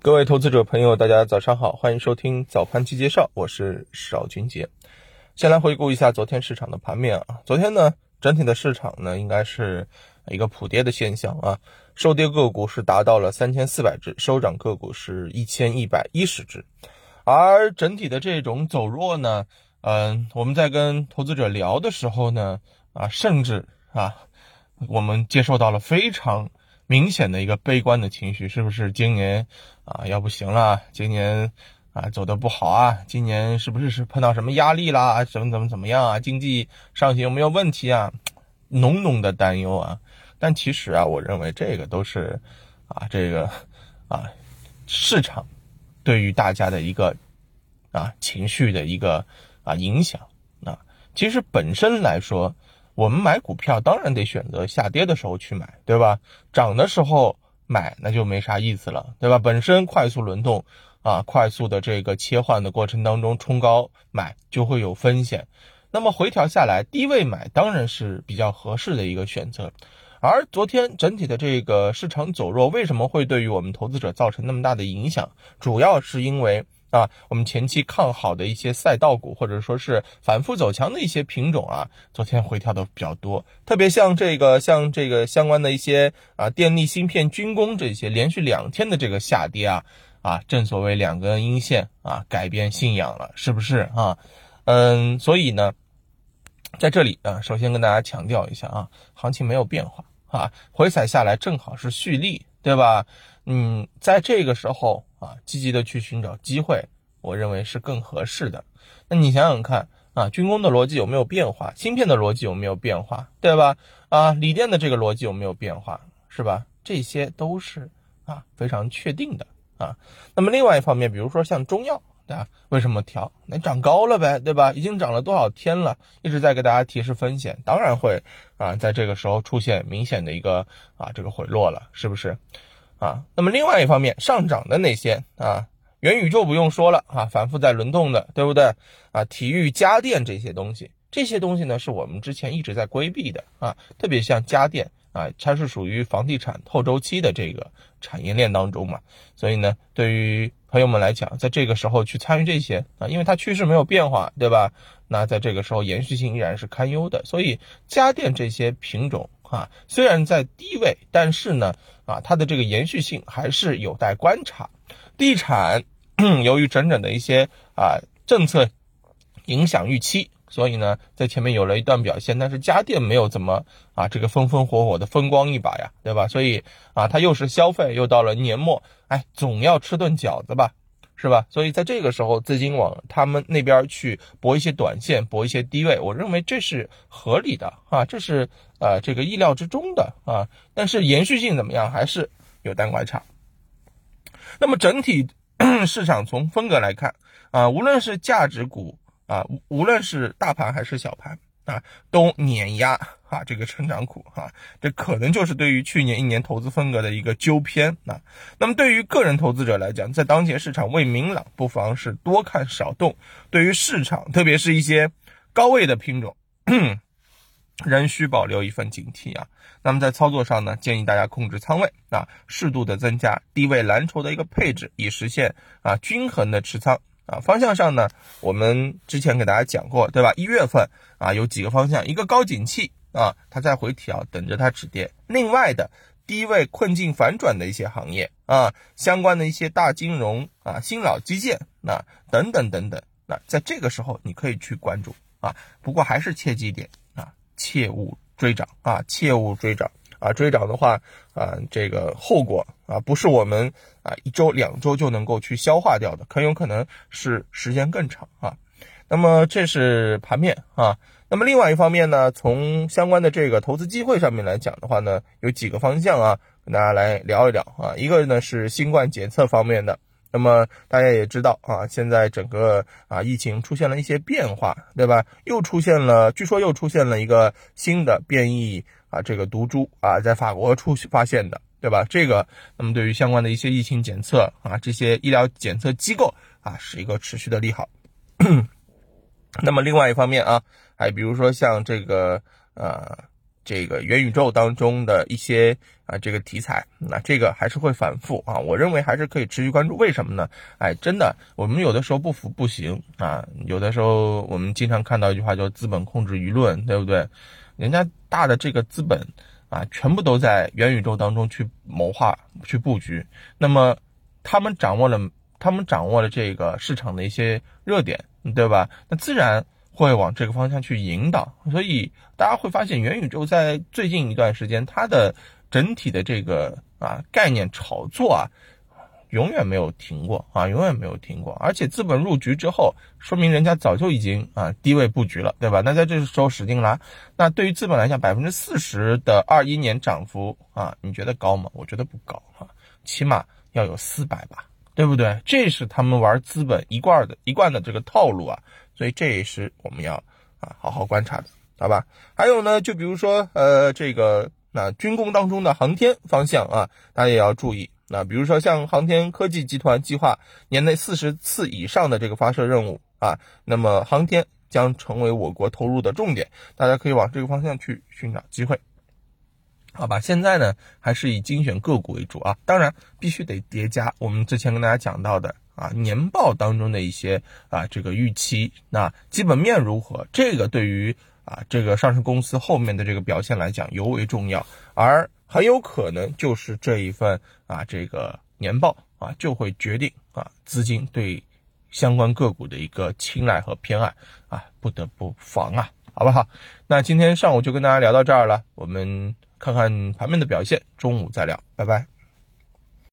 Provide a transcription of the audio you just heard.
各位投资者朋友，大家早上好，欢迎收听早盘期介绍，我是邵军杰。先来回顾一下昨天市场的盘面啊，昨天呢，整体的市场呢应该是一个普跌的现象啊，收跌个股是达到了三千四百只，收涨个股是一千一百一十只，而整体的这种走弱呢，嗯，我们在跟投资者聊的时候呢，啊，甚至啊，我们接受到了非常。明显的一个悲观的情绪，是不是今年啊要不行了？今年啊走的不好啊？今年是不是是碰到什么压力啦？怎么怎么怎么样啊？经济上行有没有问题啊？浓浓的担忧啊！但其实啊，我认为这个都是啊这个啊市场对于大家的一个啊情绪的一个啊影响啊。其实本身来说。我们买股票当然得选择下跌的时候去买，对吧？涨的时候买那就没啥意思了，对吧？本身快速轮动啊，快速的这个切换的过程当中冲高买就会有风险，那么回调下来低位买当然是比较合适的一个选择。而昨天整体的这个市场走弱，为什么会对于我们投资者造成那么大的影响？主要是因为。啊，我们前期看好的一些赛道股，或者说是反复走强的一些品种啊，昨天回调的比较多。特别像这个，像这个相关的一些啊，电力芯片、军工这些，连续两天的这个下跌啊，啊，正所谓两根阴线啊，改变信仰了，是不是啊？嗯，所以呢，在这里啊，首先跟大家强调一下啊，行情没有变化啊，回踩下来正好是蓄力，对吧？嗯，在这个时候。啊，积极的去寻找机会，我认为是更合适的。那你想想看啊，军工的逻辑有没有变化？芯片的逻辑有没有变化？对吧？啊，锂电的这个逻辑有没有变化？是吧？这些都是啊非常确定的啊。那么另外一方面，比如说像中药，对吧？为什么调？那涨高了呗，对吧？已经涨了多少天了？一直在给大家提示风险，当然会啊在这个时候出现明显的一个啊这个回落了，是不是？啊，那么另外一方面，上涨的那些啊，元宇宙不用说了啊，反复在轮动的，对不对？啊，体育、家电这些东西，这些东西呢，是我们之前一直在规避的啊，特别像家电啊，它是属于房地产后周期的这个产业链当中嘛，所以呢，对于朋友们来讲，在这个时候去参与这些啊，因为它趋势没有变化，对吧？那在这个时候延续性依然是堪忧的，所以家电这些品种。啊，虽然在低位，但是呢，啊，它的这个延续性还是有待观察。地产 由于整整的一些啊政策影响预期，所以呢，在前面有了一段表现，但是家电没有怎么啊这个风风火火的风光一把呀，对吧？所以啊，它又是消费，又到了年末，哎，总要吃顿饺子吧。是吧？所以在这个时候，资金往他们那边去博一些短线，博一些低位，我认为这是合理的啊，这是呃这个意料之中的啊。但是延续性怎么样，还是有待观察。那么整体 市场从风格来看啊，无论是价值股啊，无论是大盘还是小盘。啊，都碾压啊，这个成长股哈，这可能就是对于去年一年投资风格的一个纠偏啊。那么对于个人投资者来讲，在当前市场未明朗，不妨是多看少动。对于市场，特别是一些高位的品种，仍需保留一份警惕啊。那么在操作上呢，建议大家控制仓位啊，适度的增加低位蓝筹的一个配置，以实现啊均衡的持仓。啊，方向上呢，我们之前给大家讲过，对吧？一月份啊，有几个方向，一个高景气啊，它在回调，等着它止跌；另外的低位困境反转的一些行业啊，相关的一些大金融啊、新老基建啊等等等等，那在这个时候你可以去关注啊，不过还是切记一点啊，切勿追涨啊，切勿追涨。啊，追涨的话，啊，这个后果啊，不是我们啊一周两周就能够去消化掉的，很有可能是时间更长啊。那么这是盘面啊。那么另外一方面呢，从相关的这个投资机会上面来讲的话呢，有几个方向啊，跟大家来聊一聊啊。一个呢是新冠检测方面的。那么大家也知道啊，现在整个啊疫情出现了一些变化，对吧？又出现了，据说又出现了一个新的变异。啊，这个毒株啊，在法国出发现的，对吧？这个，那么对于相关的一些疫情检测啊，这些医疗检测机构啊，是一个持续的利好。那么另外一方面啊，还比如说像这个呃，这个元宇宙当中的一些啊这个题材，那这个还是会反复啊，我认为还是可以持续关注。为什么呢？哎，真的，我们有的时候不服不行啊，有的时候我们经常看到一句话叫“资本控制舆论”，对不对？人家大的这个资本啊，全部都在元宇宙当中去谋划、去布局，那么他们掌握了，他们掌握了这个市场的一些热点，对吧？那自然。会往这个方向去引导，所以大家会发现元宇宙在最近一段时间，它的整体的这个啊概念炒作啊，永远没有停过啊，永远没有停过。而且资本入局之后，说明人家早就已经啊低位布局了，对吧？那在这时候使劲拉，那对于资本来讲，百分之四十的二一年涨幅啊，你觉得高吗？我觉得不高啊，起码要有四百吧，对不对？这是他们玩资本一贯的一贯的这个套路啊。所以这也是我们要啊好好观察的，好吧？还有呢，就比如说呃这个那军工当中的航天方向啊，大家也要注意。那比如说像航天科技集团计划年内四十次以上的这个发射任务啊，那么航天将成为我国投入的重点，大家可以往这个方向去寻找机会，好吧？现在呢还是以精选个股为主啊，当然必须得叠加我们之前跟大家讲到的。啊，年报当中的一些啊，这个预期，那基本面如何？这个对于啊，这个上市公司后面的这个表现来讲尤为重要，而很有可能就是这一份啊，这个年报啊，就会决定啊，资金对相关个股的一个青睐和偏爱啊，不得不防啊，好不好？那今天上午就跟大家聊到这儿了，我们看看盘面的表现，中午再聊，拜拜。